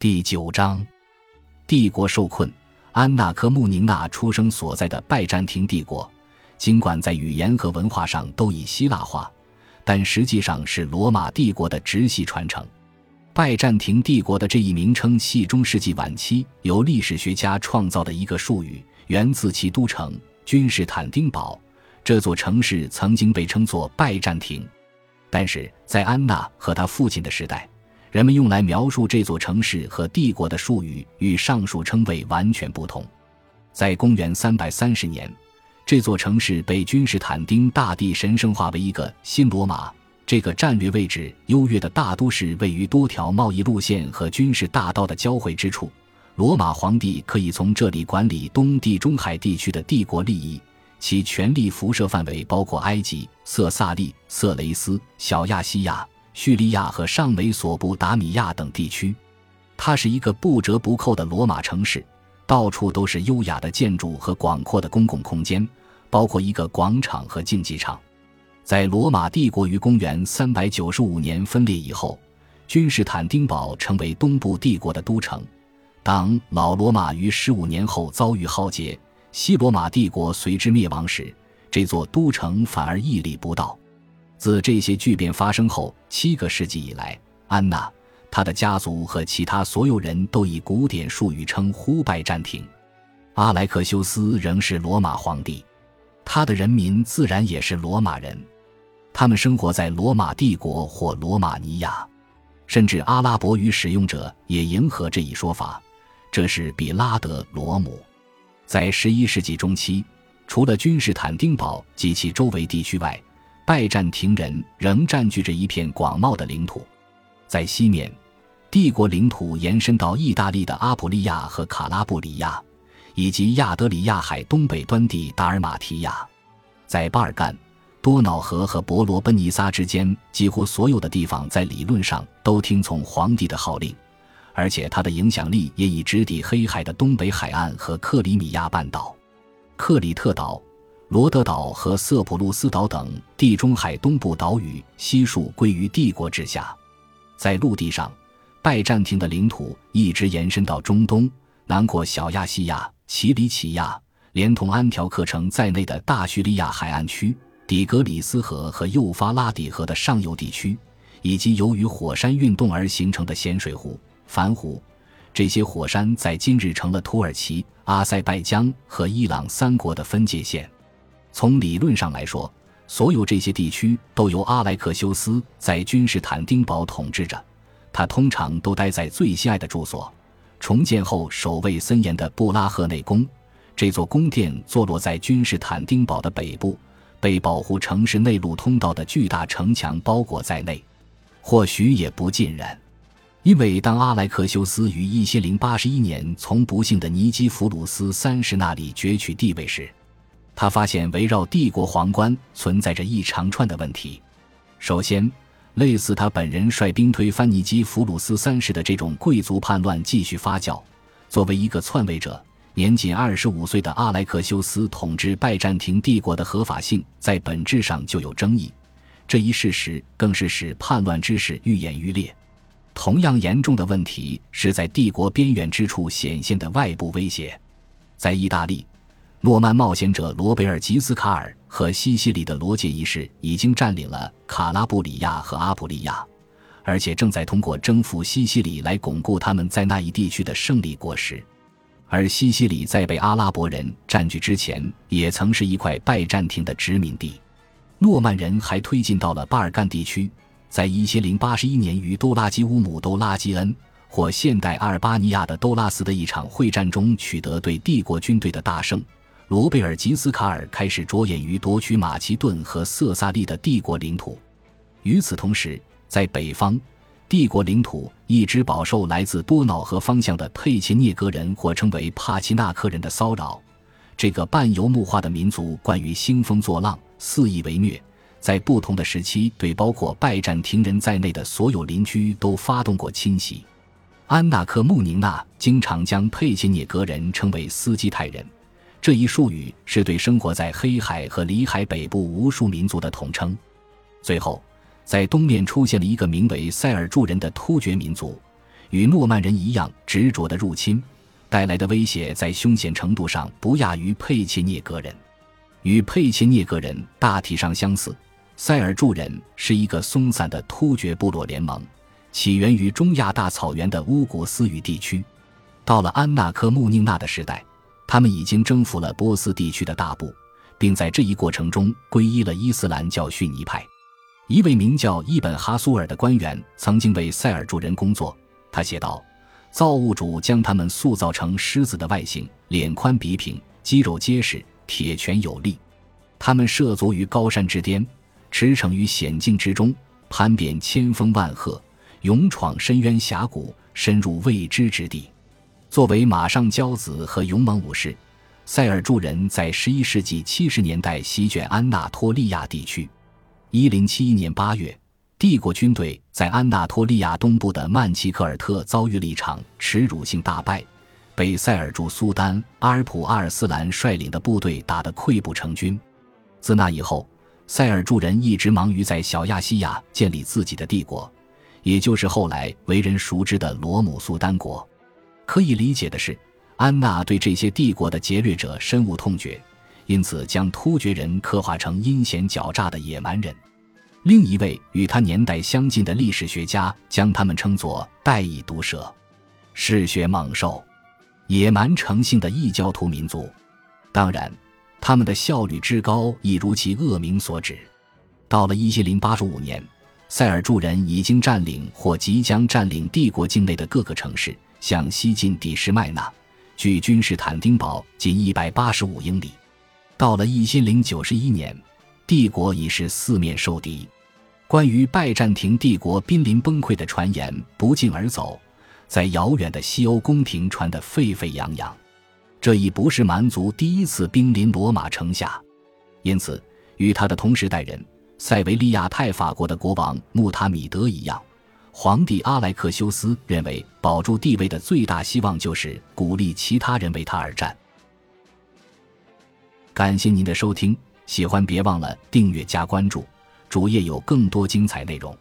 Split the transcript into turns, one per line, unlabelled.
第九章，帝国受困。安娜科穆宁娜出生所在的拜占庭帝国，尽管在语言和文化上都以希腊化，但实际上是罗马帝国的直系传承。拜占庭帝国的这一名称系中世纪晚期由历史学家创造的一个术语，源自其都城君士坦丁堡。这座城市曾经被称作拜占庭，但是在安娜和她父亲的时代。人们用来描述这座城市和帝国的术语与上述称谓完全不同。在公元330年，这座城市被君士坦丁大帝神圣化为一个新罗马。这个战略位置优越的大都市位于多条贸易路线和军事大道的交汇之处，罗马皇帝可以从这里管理东地中海地区的帝国利益，其权力辐射范围包括埃及、色萨利、色雷斯、小亚细亚。叙利亚和上美索不达米亚等地区，它是一个不折不扣的罗马城市，到处都是优雅的建筑和广阔的公共空间，包括一个广场和竞技场。在罗马帝国于公元395年分裂以后，君士坦丁堡成为东部帝国的都城。当老罗马于十五年后遭遇浩劫，西罗马帝国随之灭亡时，这座都城反而屹立不倒。自这些巨变发生后七个世纪以来，安娜、她的家族和其他所有人都以古典术语称呼拜占庭。阿莱克修斯仍是罗马皇帝，他的人民自然也是罗马人。他们生活在罗马帝国或罗马尼亚，甚至阿拉伯语使用者也迎合这一说法。这是比拉德罗姆。在十一世纪中期，除了君士坦丁堡及其周围地区外，拜占庭人仍占据着一片广袤的领土，在西面，帝国领土延伸到意大利的阿普利亚和卡拉布里亚，以及亚德里亚海东北端地达尔马提亚；在巴尔干、多瑙河和伯罗奔尼撒之间，几乎所有的地方在理论上都听从皇帝的号令，而且他的影响力也已直抵黑海的东北海岸和克里米亚半岛、克里特岛。罗德岛和色普路斯岛等地中海东部岛屿悉数归于帝国治下。在陆地上，拜占庭的领土一直延伸到中东，囊括小亚细亚、奇里乞亚，连同安条克城在内的大叙利亚海岸区、底格里斯河和幼发拉底河的上游地区，以及由于火山运动而形成的咸水湖、繁湖。这些火山在今日成了土耳其、阿塞拜疆和伊朗三国的分界线。从理论上来说，所有这些地区都由阿莱克修斯在君士坦丁堡统治着。他通常都待在最心爱的住所——重建后守卫森严的布拉赫内宫。这座宫殿坐落在君士坦丁堡的北部，被保护城市内陆通道的巨大城墙包裹在内。或许也不尽然，因为当阿莱克修斯于一千零八十一年从不幸的尼基弗鲁斯三世那里攫取地位时，他发现围绕帝国皇冠存在着一长串的问题。首先，类似他本人率兵推翻尼基弗鲁斯三世的这种贵族叛乱继续发酵。作为一个篡位者，年仅二十五岁的阿莱克修斯统治拜占庭帝国的合法性在本质上就有争议。这一事实更是使叛乱之势愈演愈烈。同样严重的问题是在帝国边缘之处显现的外部威胁，在意大利。诺曼冒险者罗贝尔吉斯卡尔和西西里的罗杰一世已经占领了卡拉布里亚和阿普利亚，而且正在通过征服西西里来巩固他们在那一地区的胜利果实。而西西里在被阿拉伯人占据之前，也曾是一块拜占庭的殖民地。诺曼人还推进到了巴尔干地区，在一千零八十一年于多拉基乌姆都拉基恩或现代阿尔巴尼亚的多拉斯的一场会战中取得对帝国军队的大胜。罗贝尔吉斯卡尔开始着眼于夺取马其顿和色萨利的帝国领土。与此同时，在北方，帝国领土一直饱受来自多瑙河方向的佩切涅格人或称为帕奇纳克人的骚扰。这个半游牧化的民族惯于兴风作浪、肆意为虐，在不同的时期对包括拜占庭人在内的所有邻居都发动过侵袭。安纳克穆宁娜经常将佩切涅格人称为斯基泰人。这一术语是对生活在黑海和里海北部无数民族的统称。最后，在东面出现了一个名为塞尔柱人的突厥民族，与诺曼人一样执着的入侵，带来的威胁在凶险程度上不亚于佩切涅格人。与佩切涅格人大体上相似，塞尔柱人是一个松散的突厥部落联盟，起源于中亚大草原的乌古斯语地区。到了安纳科穆宁纳的时代，他们已经征服了波斯地区的大部，并在这一过程中皈依了伊斯兰教逊尼派。一位名叫伊本哈苏尔的官员曾经为塞尔柱人工作。他写道：“造物主将他们塑造成狮子的外形，脸宽鼻平，肌肉结实，铁拳有力。他们涉足于高山之巅，驰骋于险境之中，攀遍千峰万壑，勇闯深渊峡谷，深入未知之地。作为马上骄子和勇猛武士，塞尔柱人在11世纪70年代席卷安纳托利亚地区。”一零七一年八月，帝国军队在安纳托利亚东部的曼奇克尔特遭遇了一场耻辱性大败，被塞尔柱苏丹阿尔普阿尔斯兰率领的部队打得溃不成军。自那以后，塞尔柱人一直忙于在小亚细亚建立自己的帝国，也就是后来为人熟知的罗姆苏丹国。可以理解的是，安娜对这些帝国的劫掠者深恶痛绝。因此，将突厥人刻画成阴险狡诈的野蛮人。另一位与他年代相近的历史学家将他们称作代异毒蛇、嗜血猛兽、野蛮成性的异教徒民族。当然，他们的效率之高亦如其恶名所指。到了一千零八十五年，塞尔柱人已经占领或即将占领帝国境内的各个城市，向西进底什麦纳，距君士坦丁堡仅一百八十五英里。到了一千零九十一年，帝国已是四面受敌。关于拜占庭帝国濒临崩溃的传言不胫而走，在遥远的西欧宫廷传得沸沸扬扬。这已不是蛮族第一次兵临罗马城下，因此，与他的同时代人塞维利亚泰法国的国王穆塔米德一样，皇帝阿莱克修斯认为保住地位的最大希望就是鼓励其他人为他而战。感谢您的收听，喜欢别忘了订阅加关注，主页有更多精彩内容。